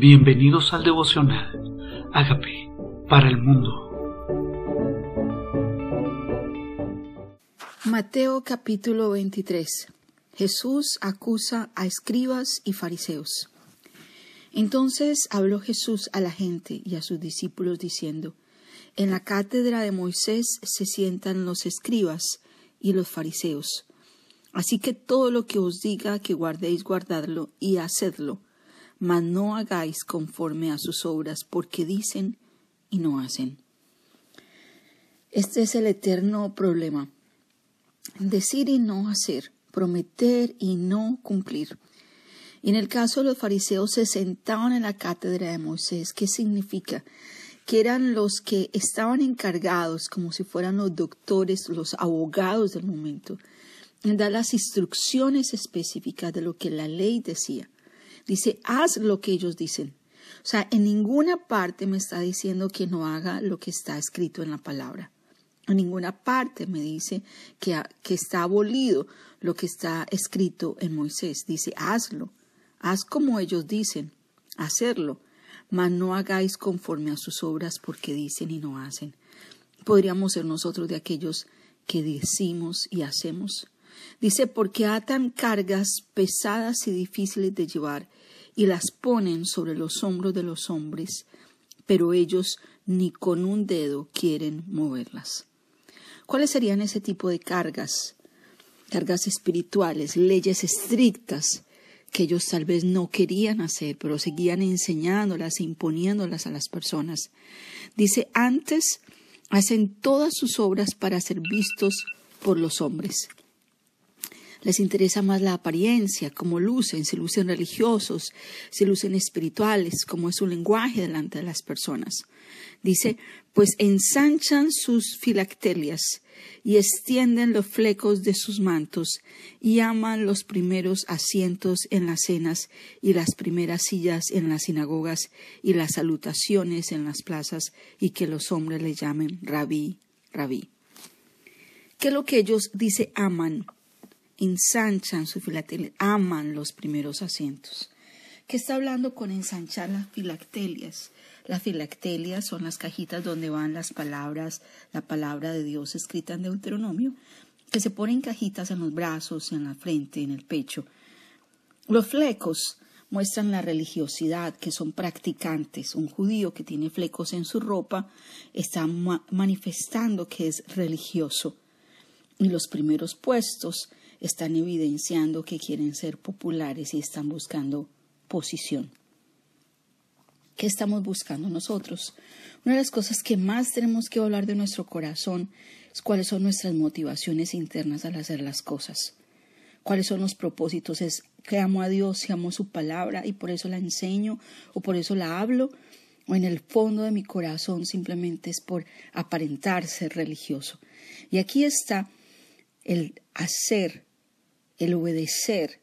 Bienvenidos al devocional. Hágame para el mundo. Mateo capítulo 23. Jesús acusa a escribas y fariseos. Entonces habló Jesús a la gente y a sus discípulos diciendo, En la cátedra de Moisés se sientan los escribas y los fariseos. Así que todo lo que os diga que guardéis, guardadlo y hacedlo mas no hagáis conforme a sus obras, porque dicen y no hacen. Este es el eterno problema. Decir y no hacer, prometer y no cumplir. Y en el caso de los fariseos se sentaban en la cátedra de Moisés. ¿Qué significa? Que eran los que estaban encargados, como si fueran los doctores, los abogados del momento, en dar las instrucciones específicas de lo que la ley decía. Dice, haz lo que ellos dicen. O sea, en ninguna parte me está diciendo que no haga lo que está escrito en la palabra. En ninguna parte me dice que, que está abolido lo que está escrito en Moisés. Dice, hazlo. Haz como ellos dicen. Hacerlo. Mas no hagáis conforme a sus obras porque dicen y no hacen. Podríamos ser nosotros de aquellos que decimos y hacemos. Dice, porque atan cargas pesadas y difíciles de llevar y las ponen sobre los hombros de los hombres, pero ellos ni con un dedo quieren moverlas. ¿Cuáles serían ese tipo de cargas? Cargas espirituales, leyes estrictas que ellos tal vez no querían hacer, pero seguían enseñándolas e imponiéndolas a las personas. Dice, antes hacen todas sus obras para ser vistos por los hombres les interesa más la apariencia, cómo lucen, si lucen religiosos, si lucen espirituales, cómo es su lenguaje delante de las personas. Dice, pues ensanchan sus filactelias y extienden los flecos de sus mantos y aman los primeros asientos en las cenas y las primeras sillas en las sinagogas y las salutaciones en las plazas y que los hombres le llamen rabí, rabí. ¿Qué es lo que ellos dice aman? Ensanchan su filatelia, aman los primeros asientos. ¿Qué está hablando con ensanchar las filactelias? Las filactelias son las cajitas donde van las palabras, la palabra de Dios escrita en Deuteronomio, que se ponen cajitas en los brazos, en la frente, en el pecho. Los flecos muestran la religiosidad, que son practicantes. Un judío que tiene flecos en su ropa está manifestando que es religioso. Y los primeros puestos están evidenciando que quieren ser populares y están buscando posición. ¿Qué estamos buscando nosotros? Una de las cosas que más tenemos que hablar de nuestro corazón es cuáles son nuestras motivaciones internas al hacer las cosas. Cuáles son los propósitos. Es que amo a Dios y amo su palabra y por eso la enseño o por eso la hablo. O en el fondo de mi corazón simplemente es por aparentar ser religioso. Y aquí está el hacer el obedecer,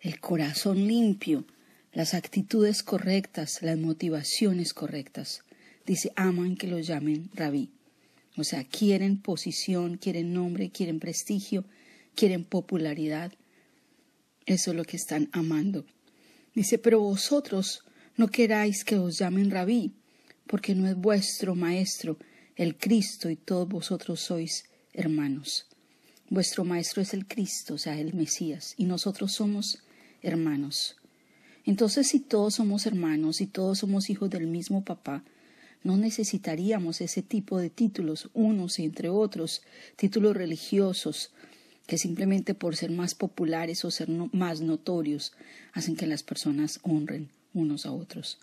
el corazón limpio, las actitudes correctas, las motivaciones correctas. Dice, aman que los llamen rabí. O sea, quieren posición, quieren nombre, quieren prestigio, quieren popularidad. Eso es lo que están amando. Dice, pero vosotros no queráis que os llamen rabí, porque no es vuestro maestro, el Cristo, y todos vosotros sois hermanos. Vuestro Maestro es el Cristo, o sea, el Mesías, y nosotros somos hermanos. Entonces, si todos somos hermanos y todos somos hijos del mismo papá, no necesitaríamos ese tipo de títulos, unos entre otros, títulos religiosos, que simplemente por ser más populares o ser más notorios hacen que las personas honren unos a otros.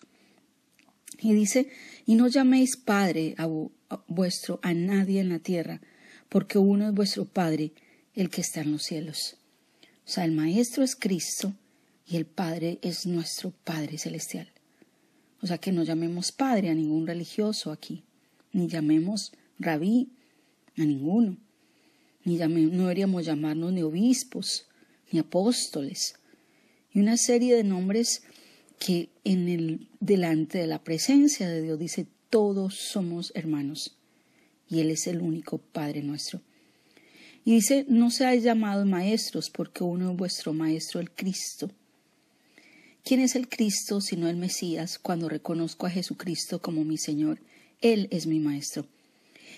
Y dice, y no llaméis Padre a vuestro a nadie en la tierra, porque uno es vuestro Padre, el que está en los cielos. O sea, el Maestro es Cristo y el Padre es nuestro Padre celestial. O sea, que no llamemos Padre a ningún religioso aquí, ni llamemos Rabí a ninguno, ni no deberíamos llamarnos ni obispos, ni apóstoles, y una serie de nombres que en el delante de la presencia de Dios dice todos somos hermanos y Él es el único Padre nuestro. Y dice, no seáis llamados maestros, porque uno es vuestro maestro, el Cristo. ¿Quién es el Cristo sino el Mesías cuando reconozco a Jesucristo como mi Señor? Él es mi Maestro.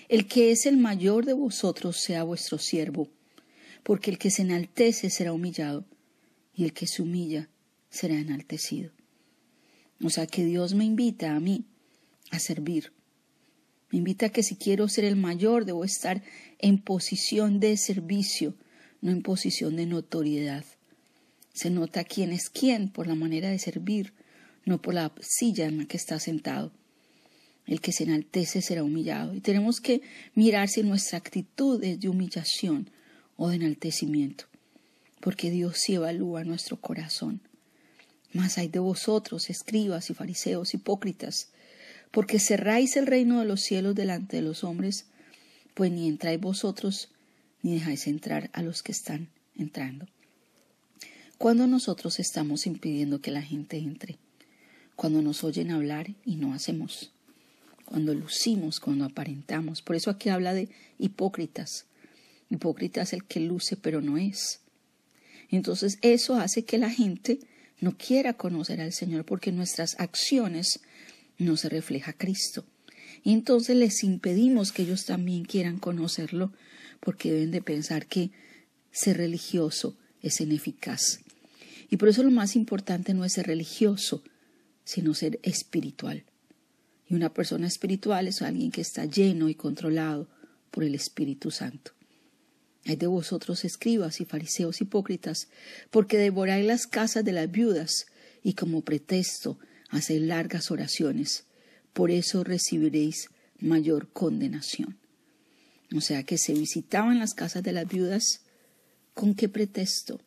El que es el mayor de vosotros sea vuestro siervo, porque el que se enaltece será humillado, y el que se humilla será enaltecido. O sea que Dios me invita a mí a servir. Me invita a que si quiero ser el mayor, debo estar en posición de servicio, no en posición de notoriedad. Se nota quién es quién por la manera de servir, no por la silla en la que está sentado. El que se enaltece será humillado. Y tenemos que mirar si nuestra actitud es de humillación o de enaltecimiento, porque Dios sí evalúa nuestro corazón. Mas hay de vosotros, escribas y fariseos hipócritas, porque cerráis el reino de los cielos delante de los hombres, pues ni entráis vosotros, ni dejáis entrar a los que están entrando. Cuando nosotros estamos impidiendo que la gente entre, cuando nos oyen hablar y no hacemos, cuando lucimos, cuando aparentamos. Por eso aquí habla de hipócritas. Hipócrita es el que luce pero no es. Entonces eso hace que la gente no quiera conocer al Señor porque nuestras acciones no se refleja Cristo. Y entonces les impedimos que ellos también quieran conocerlo porque deben de pensar que ser religioso es ineficaz. Y por eso lo más importante no es ser religioso, sino ser espiritual. Y una persona espiritual es alguien que está lleno y controlado por el Espíritu Santo. Hay de vosotros escribas y fariseos hipócritas, porque devoráis las casas de las viudas y como pretexto hacéis largas oraciones. Por eso recibiréis mayor condenación. O sea que se visitaban las casas de las viudas. ¿Con qué pretexto?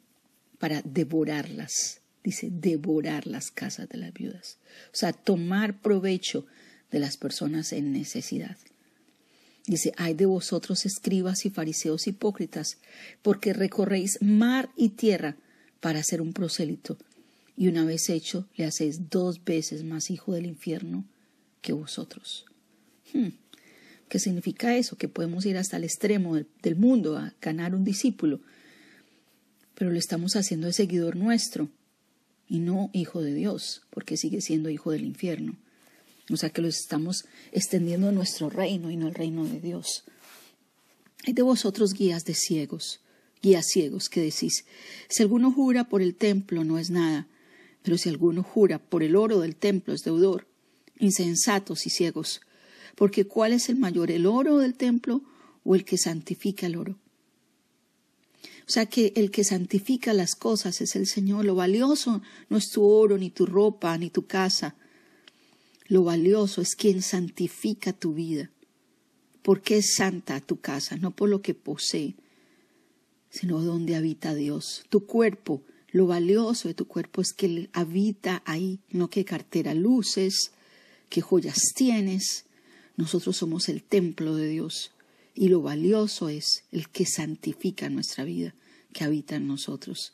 para devorarlas. Dice, devorar las casas de las viudas. O sea, tomar provecho de las personas en necesidad. Dice, hay de vosotros escribas y fariseos hipócritas, porque recorréis mar y tierra para hacer un prosélito, y una vez hecho le hacéis dos veces más hijo del infierno que vosotros. Hmm. ¿Qué significa eso? Que podemos ir hasta el extremo del mundo a ganar un discípulo, pero lo estamos haciendo de seguidor nuestro y no hijo de Dios, porque sigue siendo hijo del infierno. O sea que lo estamos extendiendo nuestro reino y no al reino de Dios. Hay de vosotros guías de ciegos, guías ciegos, que decís, si alguno jura por el templo no es nada, pero si alguno jura por el oro del templo es deudor, insensatos y ciegos, porque ¿cuál es el mayor, el oro del templo o el que santifica el oro? O sea que el que santifica las cosas es el Señor. Lo valioso no es tu oro, ni tu ropa, ni tu casa. Lo valioso es quien santifica tu vida. Porque es santa tu casa, no por lo que posee, sino donde habita Dios. Tu cuerpo, lo valioso de tu cuerpo es que habita ahí, no qué cartera luces, qué joyas tienes. Nosotros somos el templo de Dios y lo valioso es el que santifica nuestra vida, que habita en nosotros.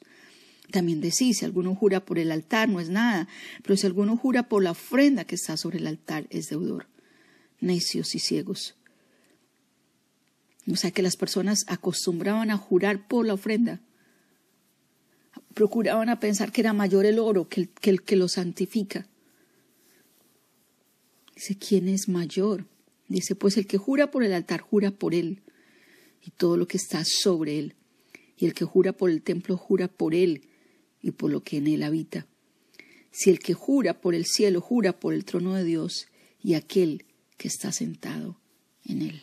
También decís, si alguno jura por el altar no es nada, pero si alguno jura por la ofrenda que está sobre el altar es deudor. Necios y ciegos. O sea que las personas acostumbraban a jurar por la ofrenda. Procuraban a pensar que era mayor el oro que el que, el que lo santifica. Dice, ¿quién es mayor? Dice, pues el que jura por el altar, jura por él y todo lo que está sobre él. Y el que jura por el templo, jura por él y por lo que en él habita. Si el que jura por el cielo, jura por el trono de Dios y aquel que está sentado en él.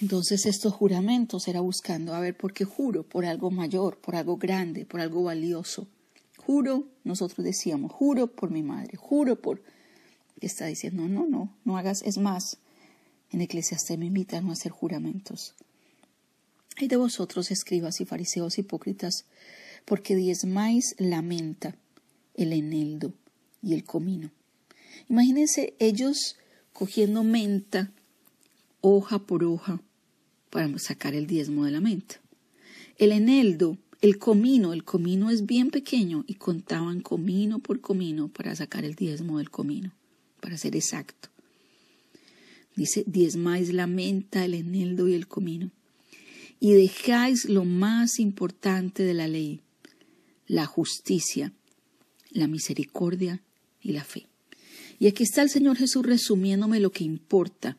Entonces estos juramentos era buscando, a ver, ¿por qué juro? Por algo mayor, por algo grande, por algo valioso. Juro, nosotros decíamos, juro por mi madre, juro por está diciendo, no, no, no hagas, es más, en Eclesiastés me invitan a hacer juramentos. Hay de vosotros, escribas y fariseos hipócritas, porque diezmáis la menta, el eneldo y el comino. Imagínense ellos cogiendo menta, hoja por hoja, para sacar el diezmo de la menta. El eneldo, el comino, el comino es bien pequeño y contaban comino por comino para sacar el diezmo del comino para ser exacto. Dice, diezmáis la menta, el eneldo y el comino, y dejáis lo más importante de la ley, la justicia, la misericordia y la fe. Y aquí está el Señor Jesús resumiéndome lo que importa.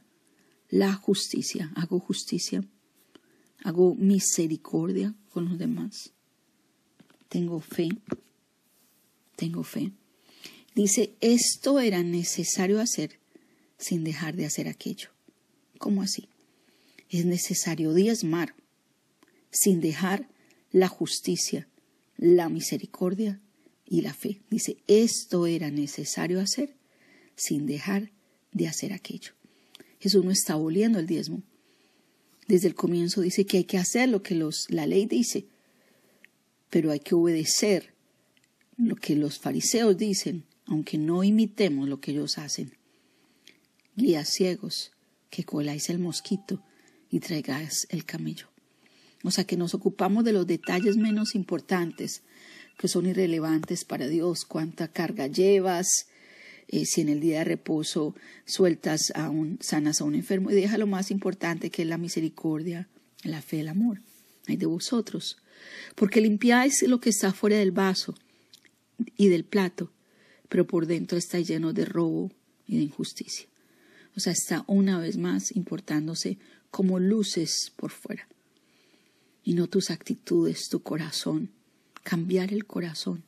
La justicia. Hago justicia. Hago misericordia con los demás. Tengo fe. Tengo fe. Dice, esto era necesario hacer sin dejar de hacer aquello. ¿Cómo así? Es necesario diezmar sin dejar la justicia, la misericordia y la fe. Dice, esto era necesario hacer sin dejar de hacer aquello. Jesús no está aboliendo el diezmo. Desde el comienzo dice que hay que hacer lo que la ley dice, pero hay que obedecer lo que los fariseos dicen, aunque no imitemos lo que ellos hacen. Guías ciegos, que coláis el mosquito y traigáis el camello. O sea que nos ocupamos de los detalles menos importantes, que son irrelevantes para Dios, cuánta carga llevas, eh, si en el día de reposo sueltas a un, sanas a un enfermo, y deja lo más importante que es la misericordia, la fe, el amor. Hay de vosotros. Porque limpiáis lo que está fuera del vaso y del plato, pero por dentro está lleno de robo y de injusticia. O sea, está una vez más importándose como luces por fuera y no tus actitudes, tu corazón. Cambiar el corazón,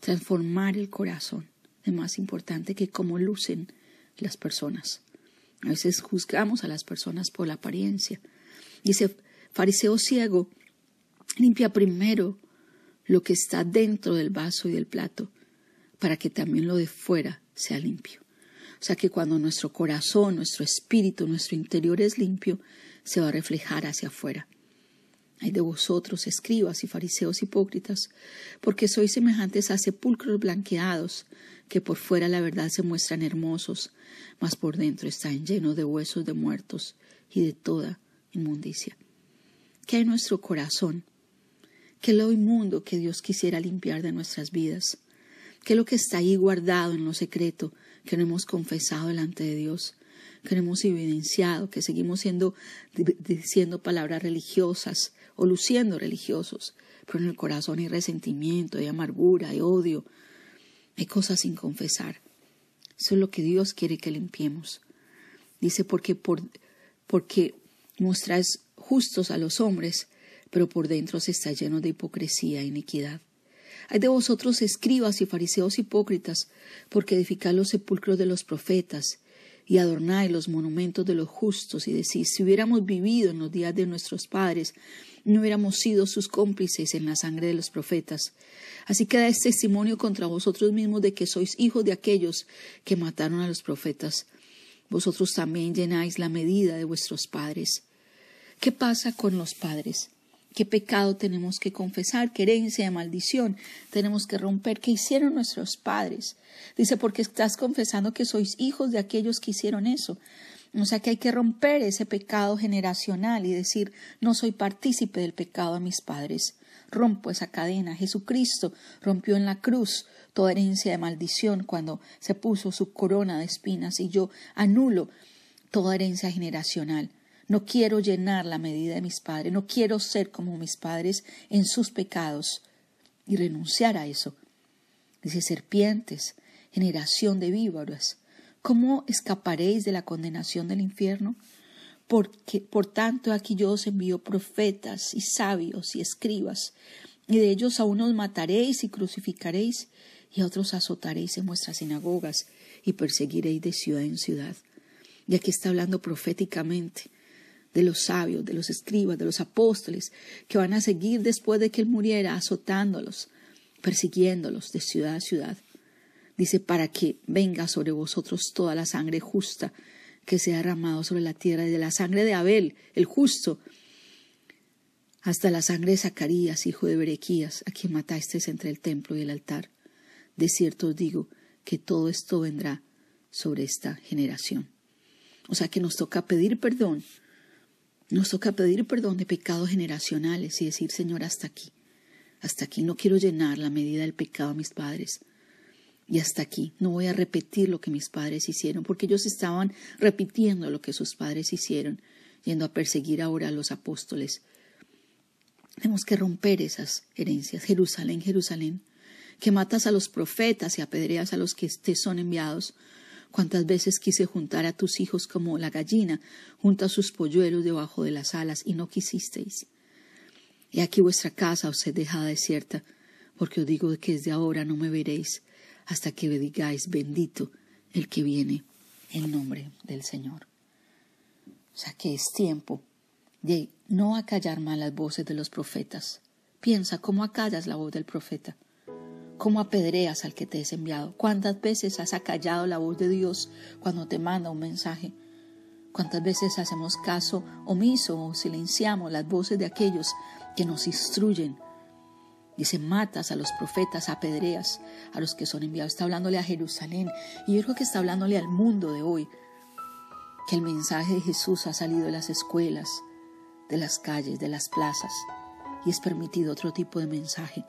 transformar el corazón es más importante que cómo lucen las personas. A veces juzgamos a las personas por la apariencia. Dice, fariseo ciego, limpia primero lo que está dentro del vaso y del plato, para que también lo de fuera sea limpio. O sea que cuando nuestro corazón, nuestro espíritu, nuestro interior es limpio, se va a reflejar hacia afuera. Hay de vosotros, escribas y fariseos hipócritas, porque sois semejantes a sepulcros blanqueados, que por fuera la verdad se muestran hermosos, mas por dentro están llenos de huesos de muertos y de toda inmundicia. ¿Qué hay en nuestro corazón? ¿Qué es lo inmundo que Dios quisiera limpiar de nuestras vidas? ¿Qué es lo que está ahí guardado en lo secreto que no hemos confesado delante de Dios? que no hemos evidenciado, que seguimos siendo, diciendo palabras religiosas o luciendo religiosos, pero en el corazón hay resentimiento, hay amargura, hay odio, hay cosas sin confesar. Eso es lo que Dios quiere que limpiemos. Dice, porque, por, porque mostráis justos a los hombres, pero por dentro se está lleno de hipocresía e iniquidad. Hay de vosotros escribas y fariseos hipócritas, porque edificáis los sepulcros de los profetas y adornáis los monumentos de los justos y decís, si hubiéramos vivido en los días de nuestros padres, no hubiéramos sido sus cómplices en la sangre de los profetas. Así que dais testimonio contra vosotros mismos de que sois hijos de aquellos que mataron a los profetas. Vosotros también llenáis la medida de vuestros padres. ¿Qué pasa con los padres? ¿Qué pecado tenemos que confesar? ¿Qué herencia de maldición tenemos que romper? ¿Qué hicieron nuestros padres? Dice, porque estás confesando que sois hijos de aquellos que hicieron eso. O sea que hay que romper ese pecado generacional y decir, no soy partícipe del pecado de mis padres. Rompo esa cadena. Jesucristo rompió en la cruz toda herencia de maldición cuando se puso su corona de espinas y yo anulo toda herencia generacional. No quiero llenar la medida de mis padres, no quiero ser como mis padres en sus pecados y renunciar a eso. Dice serpientes, generación de víboras, ¿cómo escaparéis de la condenación del infierno? Porque, por tanto, aquí yo os envío profetas y sabios y escribas, y de ellos a unos mataréis y crucificaréis, y a otros azotaréis en vuestras sinagogas y perseguiréis de ciudad en ciudad. Y aquí está hablando proféticamente de los sabios, de los escribas, de los apóstoles, que van a seguir después de que Él muriera azotándolos, persiguiéndolos de ciudad a ciudad. Dice, para que venga sobre vosotros toda la sangre justa que se ha derramado sobre la tierra, desde la sangre de Abel, el justo, hasta la sangre de Zacarías, hijo de Berequías, a quien matasteis entre el templo y el altar. De cierto os digo que todo esto vendrá sobre esta generación. O sea que nos toca pedir perdón nos toca pedir perdón de pecados generacionales y decir, Señor, hasta aquí. Hasta aquí no quiero llenar la medida del pecado a mis padres. Y hasta aquí no voy a repetir lo que mis padres hicieron, porque ellos estaban repitiendo lo que sus padres hicieron, yendo a perseguir ahora a los apóstoles. Tenemos que romper esas herencias. Jerusalén, Jerusalén, que matas a los profetas y apedreas a los que te son enviados. Cuántas veces quise juntar a tus hijos como la gallina junta sus polluelos debajo de las alas y no quisisteis. Y aquí vuestra casa os he dejada desierta, porque os digo que desde ahora no me veréis hasta que me digáis bendito el que viene en nombre del Señor. O sea que es tiempo de no acallar más las voces de los profetas. Piensa cómo acallas la voz del profeta cómo apedreas al que te has enviado. ¿Cuántas veces has acallado la voz de Dios cuando te manda un mensaje? ¿Cuántas veces hacemos caso omiso o silenciamos las voces de aquellos que nos instruyen? Dice, matas a los profetas, apedreas a los que son enviados. Está hablándole a Jerusalén y yo creo que está hablándole al mundo de hoy, que el mensaje de Jesús ha salido de las escuelas, de las calles, de las plazas y es permitido otro tipo de mensaje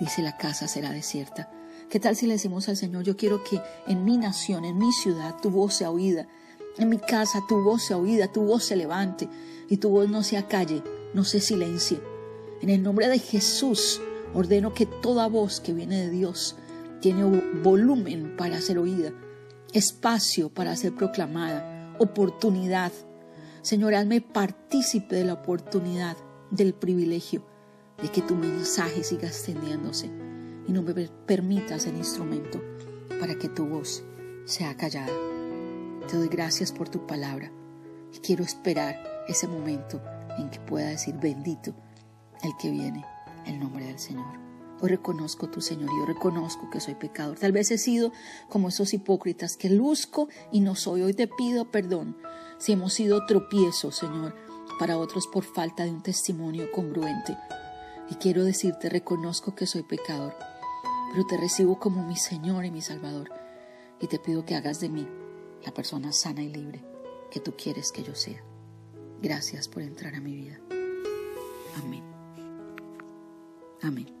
dice la casa será desierta. ¿Qué tal si le decimos al Señor, yo quiero que en mi nación, en mi ciudad, tu voz sea oída, en mi casa tu voz sea oída, tu voz se levante y tu voz no se acalle, no se silencie. En el nombre de Jesús ordeno que toda voz que viene de Dios tiene volumen para ser oída, espacio para ser proclamada, oportunidad. Señor, hazme partícipe de la oportunidad, del privilegio de que tu mensaje siga extendiéndose y no me permitas el instrumento para que tu voz sea callada. Te doy gracias por tu palabra y quiero esperar ese momento en que pueda decir bendito el que viene, el nombre del Señor. Hoy reconozco tu señorío, reconozco que soy pecador. Tal vez he sido como esos hipócritas que luzco y no soy. Hoy te pido perdón si hemos sido tropiezos, Señor, para otros por falta de un testimonio congruente. Y quiero decirte, reconozco que soy pecador, pero te recibo como mi Señor y mi Salvador. Y te pido que hagas de mí la persona sana y libre que tú quieres que yo sea. Gracias por entrar a mi vida. Amén. Amén.